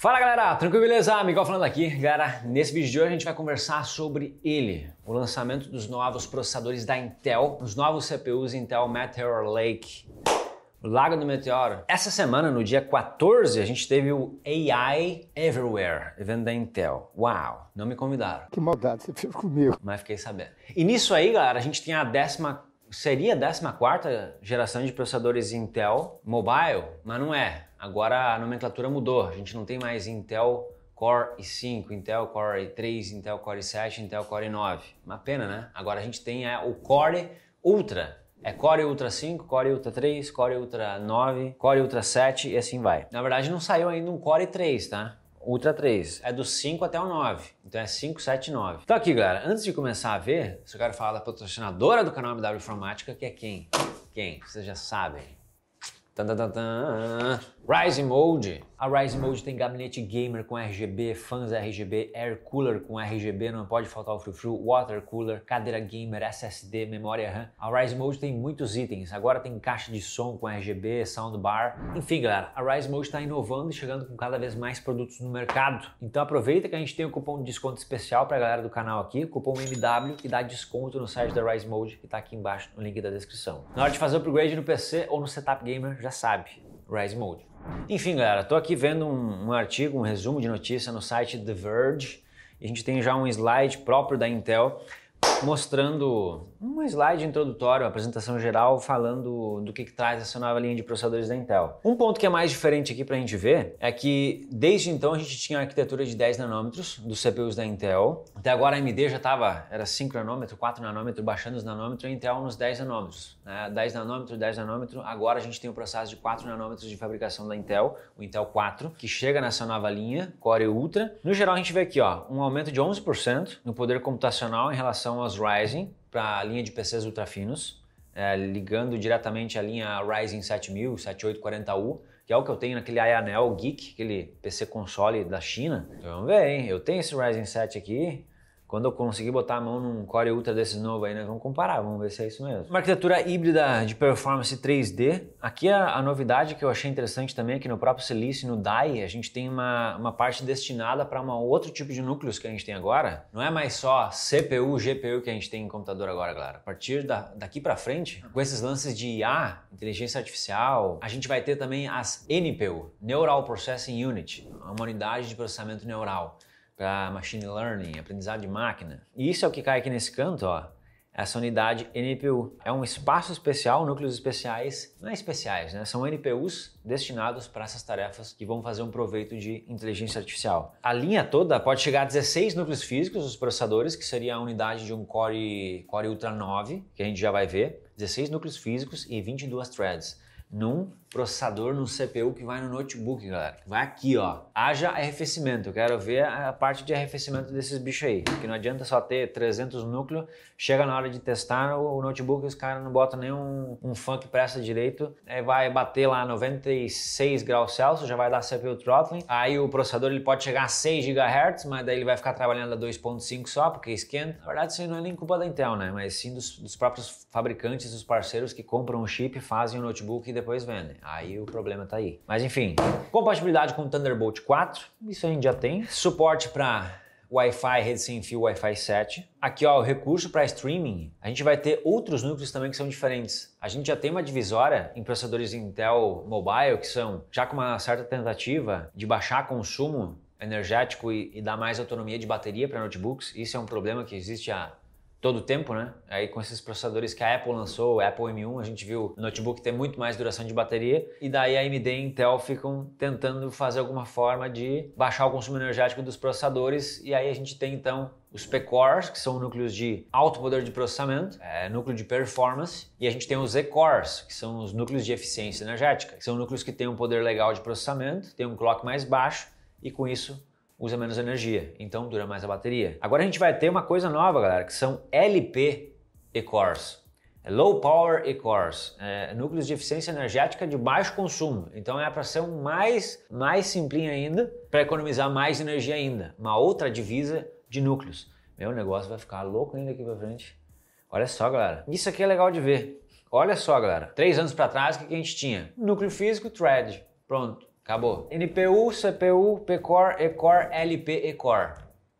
Fala galera, tranquilo beleza? Miguel falando aqui. Galera, nesse vídeo de hoje a gente vai conversar sobre ele, o lançamento dos novos processadores da Intel, os novos CPUs Intel Meteor Lake, o Lago do Meteoro. Essa semana, no dia 14, a gente teve o AI Everywhere, evento da Intel. Uau, não me convidaram. Que maldade você fez comigo. Mas fiquei sabendo. E nisso aí, galera, a gente tem a décima seria a 14 geração de processadores Intel Mobile, mas não é. Agora a nomenclatura mudou. A gente não tem mais Intel Core i5, Intel Core i3, Intel Core i7, Intel Core i9. Uma pena, né? Agora a gente tem é, o Core Ultra. É Core Ultra 5, Core Ultra 3, Core Ultra 9, Core Ultra 7 e assim vai. Na verdade não saiu ainda um Core 3, tá? Ultra 3. É do 5 até o 9. Então é 5, 7, 9. Então aqui, galera, antes de começar a ver, eu quero falar da patrocinadora do canal MW Informática, que é quem? Quem? Vocês já sabem. Tan, tan, tan, Rise Mode. A Rise Mode tem gabinete gamer com RGB, fãs RGB, air cooler com RGB, não pode faltar o frufru, water cooler, cadeira gamer, SSD, memória RAM. A Rise Mode tem muitos itens. Agora tem caixa de som com RGB, soundbar. Enfim, galera, a Rise Mode está inovando e chegando com cada vez mais produtos no mercado. Então aproveita que a gente tem o um cupom de desconto especial para a galera do canal aqui, cupom MW, que dá desconto no site da Rise Mode, que está aqui embaixo no link da descrição. Na hora de fazer o upgrade no PC ou no setup gamer, já sabe, Rise Mode. Enfim, galera, tô aqui vendo um, um, artigo, um resumo de notícia no site The Verge. E a gente tem já um slide próprio da Intel mostrando um slide introdutório, uma apresentação geral falando do que, que, traz essa nova linha de processadores da Intel. Um ponto que é mais diferente aqui para a gente ver é que desde então a gente tinha a arquitetura de 10 nanômetros dos CPUs da Intel. Até agora a AMD já estava, era 5 nanômetros, 4 nanômetros, baixando os nanômetros, a Intel nos 10 nanômetros. Né? 10 nanômetros, 10 nanômetros, agora a gente tem o processo de 4 nanômetros de fabricação da Intel, o Intel 4, que chega nessa nova linha, Core Ultra. No geral a gente vê aqui ó, um aumento de 11% no poder computacional em relação aos Ryzen, para a linha de PCs ultrafinos, é, ligando diretamente a linha Ryzen 7000, 7840U, que é o que eu tenho naquele Ayanel Geek, aquele PC console da China. Então, vamos ver, hein? Eu tenho esse Ryzen 7 aqui, quando eu conseguir botar a mão num Core Ultra desse novo aí, nós vamos comparar, vamos ver se é isso mesmo. Uma arquitetura híbrida de performance 3D. Aqui a, a novidade que eu achei interessante também é que no próprio Silice, no DAI, a gente tem uma, uma parte destinada para um outro tipo de núcleos que a gente tem agora. Não é mais só CPU, GPU que a gente tem em computador agora, galera. A partir da, daqui para frente, com esses lances de IA, inteligência artificial, a gente vai ter também as NPU, Neural Processing Unit, uma unidade de processamento neural para machine learning, aprendizado de máquina. E isso é o que cai aqui nesse canto, ó. Essa unidade NPU é um espaço especial, núcleos especiais, não é especiais, né? São NPUs destinados para essas tarefas que vão fazer um proveito de inteligência artificial. A linha toda pode chegar a 16 núcleos físicos, os processadores, que seria a unidade de um Core, Core Ultra 9, que a gente já vai ver. 16 núcleos físicos e 22 threads num processador, num CPU que vai no notebook, galera. Vai aqui, ó. Haja arrefecimento. Eu quero ver a parte de arrefecimento desses bichos aí. Porque não adianta só ter 300 núcleos, chega na hora de testar o notebook os caras não botam nenhum um que presta direito. Aí vai bater lá 96 graus Celsius, já vai dar CPU throttling. Aí o processador ele pode chegar a 6 GHz, mas daí ele vai ficar trabalhando a 2.5 só, porque esquenta. Na verdade, isso não é nem culpa da Intel, né? Mas sim dos, dos próprios fabricantes, dos parceiros que compram o chip, fazem o notebook e depois vendem. Aí o problema tá aí. Mas enfim, compatibilidade com Thunderbolt 4, isso a gente já tem. Suporte para Wi-Fi, rede sem fio, Wi-Fi 7. Aqui, ó, o recurso para streaming. A gente vai ter outros núcleos também que são diferentes. A gente já tem uma divisória em processadores Intel Mobile que são já com uma certa tentativa de baixar consumo energético e, e dar mais autonomia de bateria para notebooks. Isso é um problema que existe há todo o tempo, né? Aí com esses processadores que a Apple lançou, o Apple M1, a gente viu o notebook ter muito mais duração de bateria. E daí a AMD e Intel ficam tentando fazer alguma forma de baixar o consumo energético dos processadores. E aí a gente tem então os P-cores, que são núcleos de alto poder de processamento, é, núcleo de performance, e a gente tem os Z-cores, que são os núcleos de eficiência energética, que são núcleos que têm um poder legal de processamento, têm um clock mais baixo. E com isso usa menos energia, então dura mais a bateria. Agora a gente vai ter uma coisa nova, galera, que são LP E-cores. É low Power E-cores, é, núcleos de eficiência energética de baixo consumo. Então é para ser um mais, mais simplinho ainda, para economizar mais energia ainda. Uma outra divisa de núcleos. Meu negócio vai ficar louco ainda aqui para frente. Olha só, galera. Isso aqui é legal de ver. Olha só, galera. Três anos para trás, o que a gente tinha? Núcleo físico, thread. Pronto Acabou. NPU, CPU, P-Core, E-Core, LP, E-Core.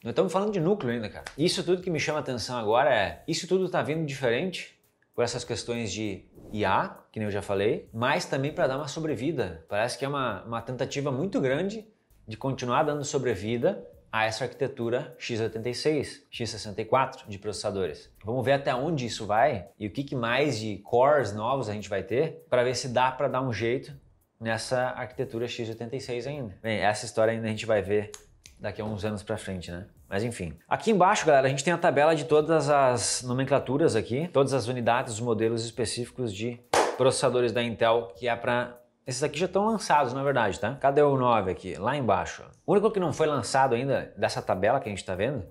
Nós estamos falando de núcleo ainda, cara. Isso tudo que me chama a atenção agora é, isso tudo está vindo diferente por essas questões de IA, que nem eu já falei, mas também para dar uma sobrevida. Parece que é uma, uma tentativa muito grande de continuar dando sobrevida a essa arquitetura x86, x64 de processadores. Vamos ver até onde isso vai e o que, que mais de cores novos a gente vai ter para ver se dá para dar um jeito nessa arquitetura x86 ainda. Bem, essa história ainda a gente vai ver daqui a uns anos para frente, né? Mas enfim. Aqui embaixo, galera, a gente tem a tabela de todas as nomenclaturas aqui, todas as unidades, os modelos específicos de processadores da Intel, que é para esses aqui já estão lançados, na verdade, tá? Cadê o 9 aqui? Lá embaixo. O único que não foi lançado ainda dessa tabela que a gente está vendo,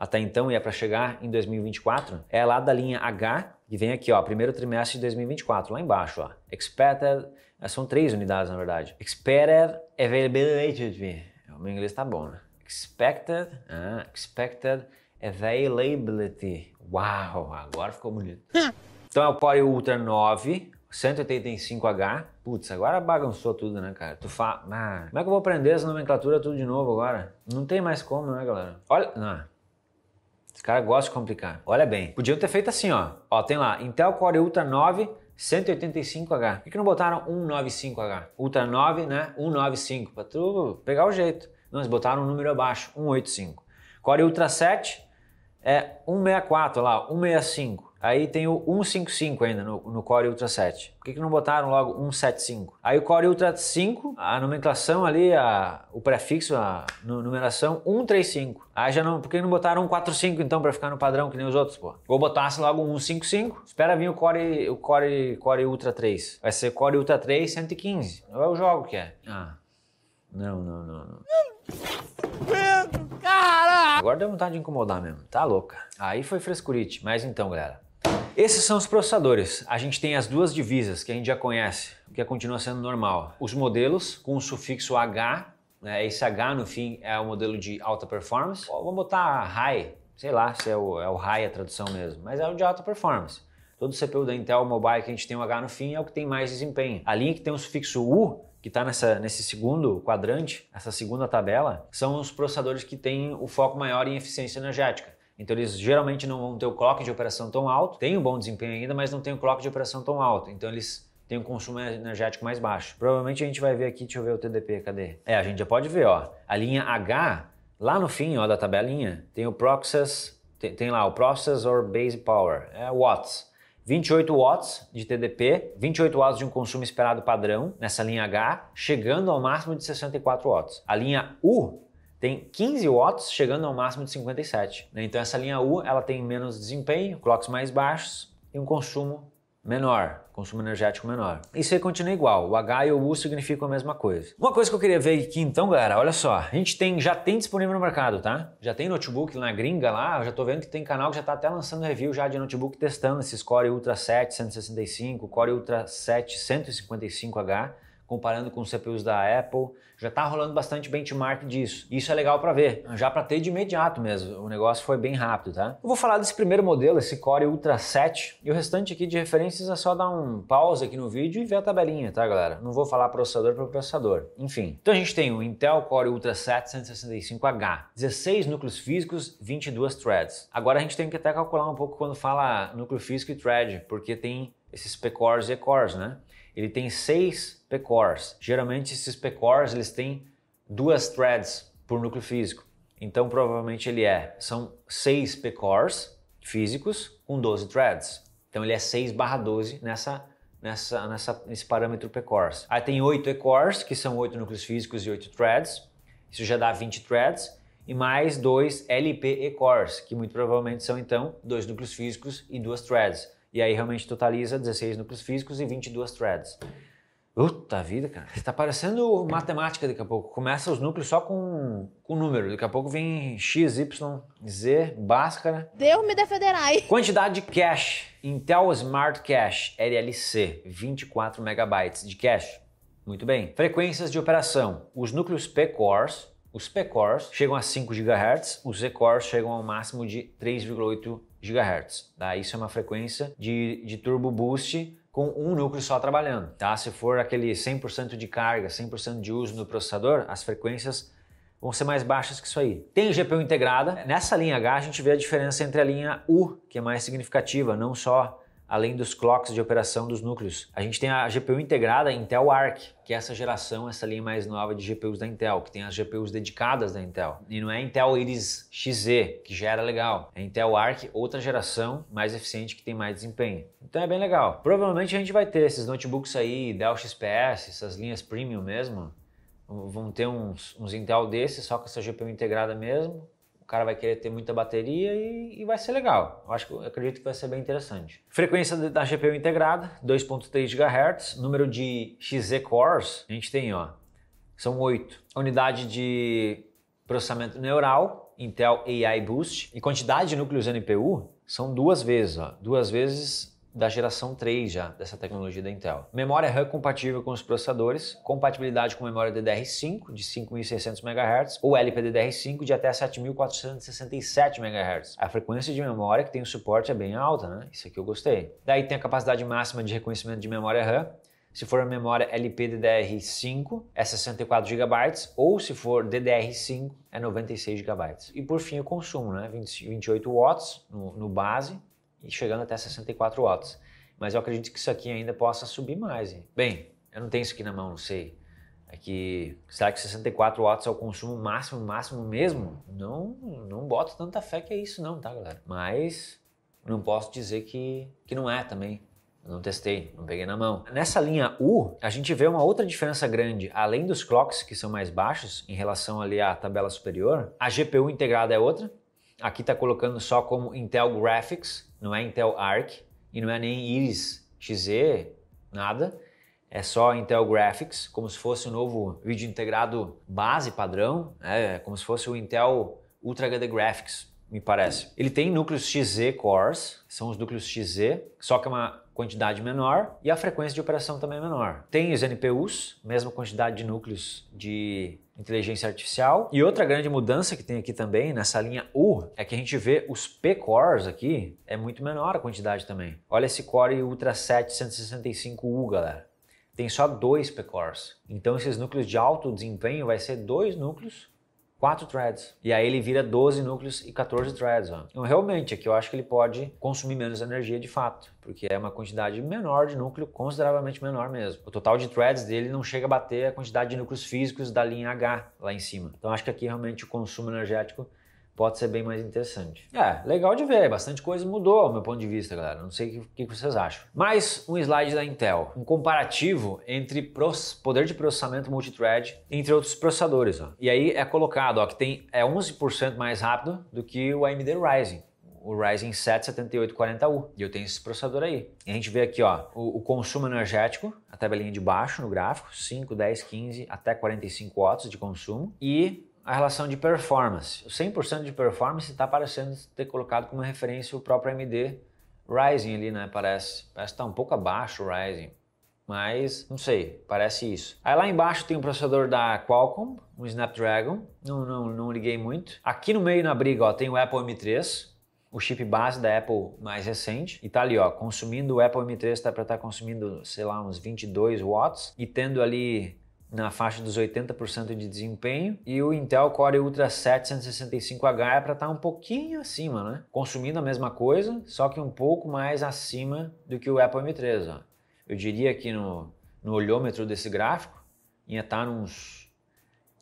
até então e é para chegar em 2024, é lá da linha H, que vem aqui, ó, primeiro trimestre de 2024, lá embaixo, ó. Expected, são três unidades, na verdade. Expected Availability. O meu inglês tá bom, né? Expected, ah, expected availability. Uau, agora ficou bonito. então é o Core Ultra 9, 185H. Putz, agora bagunçou tudo, né, cara? Tu fa... Ah, como é que eu vou aprender essa nomenclatura tudo de novo agora? Não tem mais como, né, galera? Olha, não. Os caras gostam de complicar. Olha bem, podiam ter feito assim, ó. Ó, tem lá, Intel Core Ultra 9, 185H. Por que, que não botaram 195H? Ultra 9, né? 195, pra tu pegar o jeito. Não, eles botaram um número abaixo, 185. Core Ultra 7 é 164 lá, 165. Aí tem o 155 ainda no, no Core Ultra 7. Por que, que não botaram logo 175? Aí o Core Ultra 5, a nomenclação ali, a, o prefixo, a numeração 135. Aí já não, por que não botaram 145 então para ficar no padrão que nem os outros, pô? Ou botasse logo 155, espera vir o Core, o Core, Core Ultra 3. Vai ser Core Ultra 3 115. Não é o jogo que é. Ah. Não, não, não, não. Pedro, cara! Agora deu vontade de incomodar mesmo. Tá louca. Aí foi frescurite. Mas então, galera. Esses são os processadores. A gente tem as duas divisas que a gente já conhece, que continua sendo normal. Os modelos com o sufixo H, né? esse H no fim é o modelo de alta performance. Vamos botar high, sei lá se é o, é o high a tradução mesmo, mas é o de alta performance. Todo CPU da Intel Mobile que a gente tem o H no fim é o que tem mais desempenho. A linha que tem o sufixo U que está nesse segundo quadrante, essa segunda tabela, são os processadores que têm o foco maior em eficiência energética. Então eles geralmente não vão ter o clock de operação tão alto, tem um bom desempenho ainda, mas não tem o clock de operação tão alto. Então eles têm um consumo energético mais baixo. Provavelmente a gente vai ver aqui, deixa eu ver o TDP, cadê? É, a gente já pode ver, ó. A linha H, lá no fim, ó, da tabelinha, tem o Process, tem, tem lá o Processor Base Power, é watts. 28 watts de TDP, 28 watts de um consumo esperado padrão nessa linha H, chegando ao máximo de 64 watts. A linha U tem 15 watts, chegando ao máximo de 57. Né? Então essa linha U ela tem menos desempenho, clocks mais baixos e um consumo menor, consumo energético menor. Isso aí continua igual, o H e o U significam a mesma coisa. Uma coisa que eu queria ver aqui então, galera, olha só, a gente tem, já tem disponível no mercado, tá? Já tem notebook na gringa lá, eu já tô vendo que tem canal que já tá até lançando review já de notebook testando esses Core Ultra 7 165, Core Ultra 7 155H, comparando com os CPUs da Apple, já está rolando bastante benchmark disso. Isso é legal para ver, já para ter de imediato mesmo. O negócio foi bem rápido, tá? Eu vou falar desse primeiro modelo, esse Core Ultra 7, e o restante aqui de referências é só dar um pause aqui no vídeo e ver a tabelinha, tá, galera? Não vou falar processador por processador. Enfim, então a gente tem o Intel Core Ultra 7 165H, 16 núcleos físicos, 22 threads. Agora a gente tem que até calcular um pouco quando fala núcleo físico e thread, porque tem esses P-cores e E-cores, né? Ele tem seis P-cores. Geralmente esses P-cores eles têm duas threads por núcleo físico. Então provavelmente ele é, são seis P-cores físicos com 12 threads. Então ele é 6 barra 12 nessa, nessa, nessa, nesse parâmetro P-cores. Aí tem 8 E-cores, que são 8 núcleos físicos e 8 threads. Isso já dá 20 threads. E mais dois LP E-cores, que muito provavelmente são então dois núcleos físicos e duas threads. E aí realmente totaliza 16 núcleos físicos e 22 threads. Puta vida, cara. Está parecendo matemática daqui a pouco. Começa os núcleos só com, com número. Daqui a pouco vem X, Y, Z, Bhaskara. Deus me defenderai. Quantidade de cache. Intel Smart Cache LLC, 24 megabytes de cache. Muito bem. Frequências de operação. Os núcleos P-cores, os P-cores chegam a 5 GHz, os Z-cores chegam ao máximo de 3,8 GHz. Tá? Isso é uma frequência de, de turbo boost com um núcleo só trabalhando, tá? Se for aquele 100% de carga, 100% de uso no processador, as frequências vão ser mais baixas que isso aí. Tem GPU integrada. Nessa linha H a gente vê a diferença entre a linha U, que é mais significativa, não só além dos clocks de operação dos núcleos. A gente tem a GPU integrada Intel Arc, que é essa geração, essa linha mais nova de GPUs da Intel, que tem as GPUs dedicadas da Intel. E não é Intel Iris Xe, que já era legal. É Intel Arc, outra geração, mais eficiente, que tem mais desempenho. Então é bem legal. Provavelmente a gente vai ter esses notebooks aí, Dell XPS, essas linhas premium mesmo, vão ter uns, uns Intel desses, só com essa GPU integrada mesmo, cara vai querer ter muita bateria e, e vai ser legal. Eu acho que eu acredito que vai ser bem interessante. Frequência da GPU integrada, 2.3 GHz, número de XZ cores, a gente tem, ó, são 8. Unidade de processamento neural, Intel AI Boost, e quantidade de núcleos NPU são duas vezes, ó, duas vezes da geração 3 já dessa tecnologia da Intel. Memória RAM compatível com os processadores, compatibilidade com memória DDR5 de 5.600 MHz ou LPDDR5 de até 7.467 MHz. A frequência de memória que tem o suporte é bem alta, né? Isso aqui eu gostei. Daí tem a capacidade máxima de reconhecimento de memória RAM, se for a memória LPDDR5 é 64 GB ou se for DDR5 é 96 GB. E por fim o consumo, né? 20, 28 watts no, no base e chegando até 64 watts. Mas eu acredito que isso aqui ainda possa subir mais. Bem, eu não tenho isso aqui na mão, não sei. É que será que 64 watts é o consumo máximo, máximo mesmo? Não, não boto tanta fé que é isso não, tá, galera? Mas não posso dizer que, que não é também. Eu não testei, não peguei na mão. Nessa linha U, a gente vê uma outra diferença grande. Além dos clocks, que são mais baixos em relação ali à tabela superior, a GPU integrada é outra. Aqui está colocando só como Intel Graphics, não é Intel Arc e não é nem Iris Xe, nada. É só Intel Graphics, como se fosse o um novo vídeo integrado base padrão, né? como se fosse o Intel Ultra HD Graphics, me parece. Ele tem núcleos XZ cores, são os núcleos XZ, só que é uma quantidade menor e a frequência de operação também é menor. Tem os NPUs, mesma quantidade de núcleos de inteligência artificial. E outra grande mudança que tem aqui também nessa linha U é que a gente vê os P-cores aqui, é muito menor a quantidade também. Olha esse Core Ultra 7 165U, galera. Tem só dois P-cores. Então esses núcleos de alto desempenho vai ser dois núcleos 4 threads. E aí ele vira 12 núcleos e 14 threads. Ó. Então, realmente, aqui eu acho que ele pode consumir menos energia de fato, porque é uma quantidade menor de núcleo, consideravelmente menor mesmo. O total de threads dele não chega a bater a quantidade de núcleos físicos da linha H lá em cima. Então, acho que aqui realmente o consumo energético pode ser bem mais interessante. É, legal de ver, bastante coisa mudou ao meu ponto de vista, galera. Não sei o que, que, vocês acham. Mais um slide da Intel, um comparativo entre poder de processamento multithread entre outros processadores. Ó. E aí é colocado ó, que tem, é 11% mais rápido do que o AMD Ryzen o Ryzen 7 7840U. E eu tenho esse processador aí. E a gente vê aqui ó, o, o, consumo energético, a tabelinha de baixo no gráfico, 5, 10, 15 até 45 watts de consumo. E a relação de performance. O 100% de performance está parecendo ter colocado como referência o próprio AMD Ryzen ali, né? Parece. Parece que está um pouco abaixo o Ryzen. Mas, não sei, parece isso. Aí lá embaixo tem o processador da Qualcomm, um Snapdragon. Não, não, não liguei muito. Aqui no meio na briga, ó, tem o Apple M3, o chip base da Apple mais recente. E tá ali, ó, consumindo o Apple M3 tá para estar tá consumindo, sei lá, uns 22 watts e tendo ali na faixa dos 80% de desempenho e o Intel Core Ultra 765H é para estar tá um pouquinho acima, né? Consumindo a mesma coisa, só que um pouco mais acima do que o Apple M3. Ó. Eu diria que no, no olhômetro desse gráfico ia estar tá nos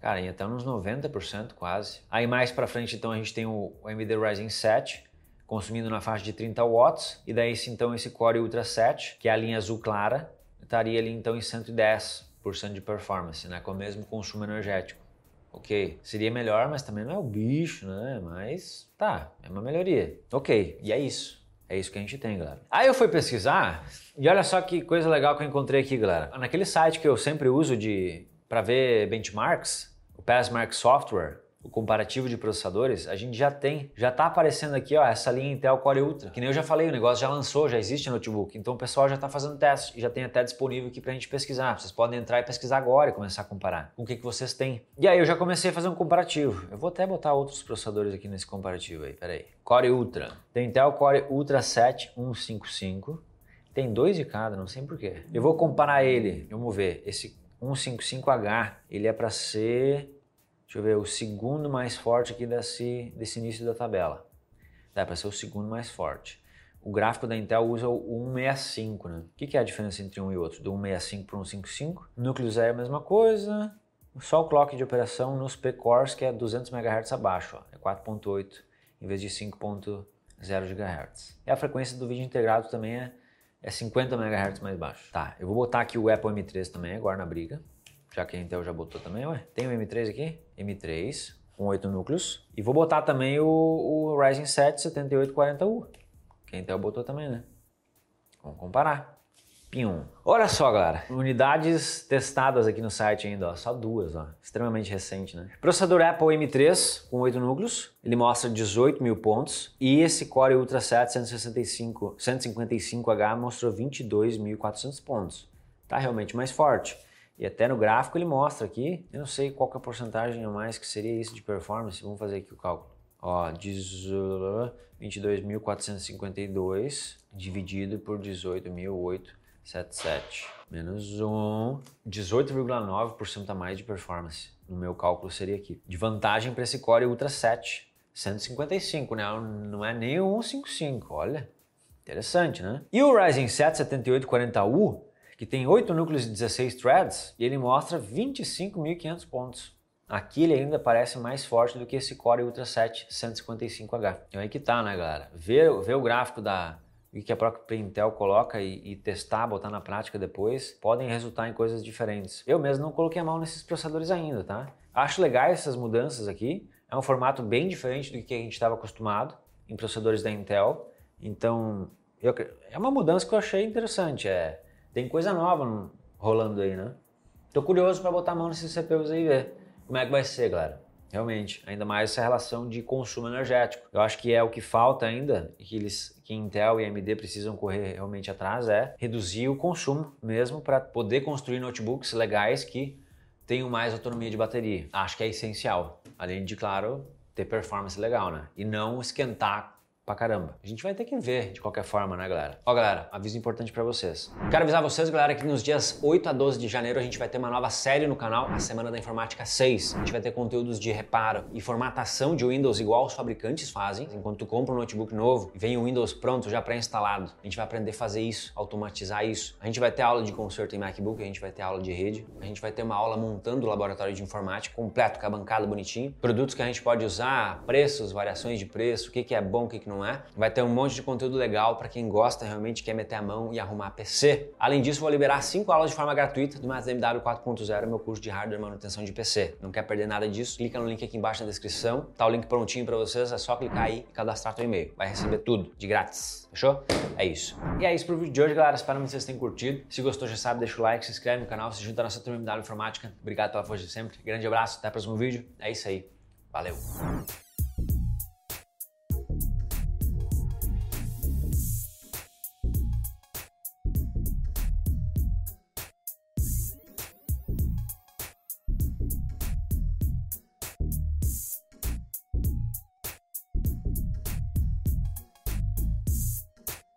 Cara, ia estar tá uns 90% quase. Aí mais para frente então a gente tem o AMD Ryzen 7 consumindo na faixa de 30 watts e daí então esse Core Ultra 7, que é a linha azul clara, estaria ali então em 110 de performance, né? Com o mesmo consumo energético. Ok, seria melhor, mas também não é o bicho, né? Mas tá, é uma melhoria. Ok, e é isso. É isso que a gente tem, galera. Aí eu fui pesquisar e olha só que coisa legal que eu encontrei aqui, galera. Naquele site que eu sempre uso de para ver benchmarks, o Passmark Software, o comparativo de processadores, a gente já tem, já está aparecendo aqui ó, essa linha Intel Core Ultra, que nem eu já falei, o negócio já lançou, já existe notebook, então o pessoal já está fazendo teste e já tem até disponível aqui para a gente pesquisar. Vocês podem entrar e pesquisar agora e começar a comparar com o que, que vocês têm. E aí eu já comecei a fazer um comparativo. Eu vou até botar outros processadores aqui nesse comparativo aí, peraí. Core Ultra. Tem Intel Core Ultra 7155, Tem dois de cada, não sei porquê. Eu vou comparar ele, vamos ver. Esse 155H, ele é para ser, deixa eu ver, o segundo mais forte aqui desse, desse início da tabela. Dá para ser o segundo mais forte. O gráfico da Intel usa o 165, né? O que é a diferença entre um e outro? Do 165 para o 155? Núcleos é a mesma coisa, só o clock de operação nos P-cores que é 200 MHz abaixo, ó, é 4.8 em vez de 5.0 GHz. E a frequência do vídeo integrado também é, é 50 MHz mais baixo. Tá, eu vou botar aqui o Apple M3 também agora na briga, já que a Intel já botou também, ué. Tem o M3 aqui? M3 com 8 núcleos. E vou botar também o, o Ryzen 7 7840U, que a Intel botou também, né? Vamos comparar. Pium. Olha só, galera. Unidades testadas aqui no site ainda, ó. Só duas, ó. Extremamente recente, né? Processador Apple M3 com 8 núcleos. Ele mostra 18 mil pontos. E esse Core Ultra 7 165, 155H mostrou 22.400 pontos. Tá realmente mais forte. E até no gráfico ele mostra aqui, eu não sei qual que é a porcentagem a mais que seria isso de performance. Vamos fazer aqui o cálculo. Ó, 22.452 dividido por 18.008 77 menos 1, 18,9% a mais de performance. No meu cálculo seria aqui. De vantagem para esse Core Ultra 7, 155, né? Não é nem o 155, olha. Interessante, né? E o Ryzen 7 7840U, que tem 8 núcleos e 16 threads, e ele mostra 25.500 pontos. Aqui ele ainda parece mais forte do que esse Core Ultra 7 155H. Então aí que tá, né, galera? Ver, ver o gráfico da, e que a própria Intel coloca e, e, testar, botar na prática depois, podem resultar em coisas diferentes. Eu mesmo não coloquei a mão nesses processadores ainda, tá? Acho legais essas mudanças aqui. É um formato bem diferente do que a gente estava acostumado em processadores da Intel. Então, eu, é uma mudança que eu achei interessante. É, tem coisa nova rolando aí, né? Tô curioso para botar a mão nesses CPUs aí e ver como é que vai ser, galera. Realmente, ainda mais essa relação de consumo energético. Eu acho que é o que falta ainda e que eles, que Intel e AMD precisam correr realmente atrás é reduzir o consumo mesmo para poder construir notebooks legais que tenham mais autonomia de bateria. Acho que é essencial. Além de, claro, ter performance legal, né? E não esquentar pra caramba. A gente vai ter que ver de qualquer forma, né, galera? Ó, galera, aviso importante para vocês. Quero avisar vocês, galera, que nos dias 8 a 12 de janeiro a gente vai ter uma nova série no canal, a Semana da Informática 6. A gente vai ter conteúdos de reparo e formatação de Windows igual os fabricantes fazem. Enquanto tu compra um notebook novo, vem o Windows pronto, já pré-instalado. A gente vai aprender a fazer isso, automatizar isso. A gente vai ter aula de conserto em MacBook, a gente vai ter aula de rede, a gente vai ter uma aula montando o laboratório de informática completo, com a bancada bonitinho. Produtos que a gente pode usar, preços, variações de preço, o que, que é bom, o que, que não é. Vai ter um monte de conteúdo legal para quem gosta realmente, quer meter a mão e arrumar PC. Além disso, vou liberar 5 aulas de forma gratuita do MW 4.0, meu curso de hardware e manutenção de PC. Não quer perder nada disso? Clica no link aqui embaixo na descrição, tá o link prontinho para vocês, é só clicar aí e cadastrar teu e-mail. Vai receber tudo de grátis, fechou? É isso. E é isso pro vídeo de hoje, galera. Espero que vocês tenham curtido. Se gostou, já sabe, deixa o like, se inscreve no canal, se junta à nossa turma MW Informática. Obrigado pela força de sempre. Grande abraço, até o próximo vídeo. É isso aí. Valeu!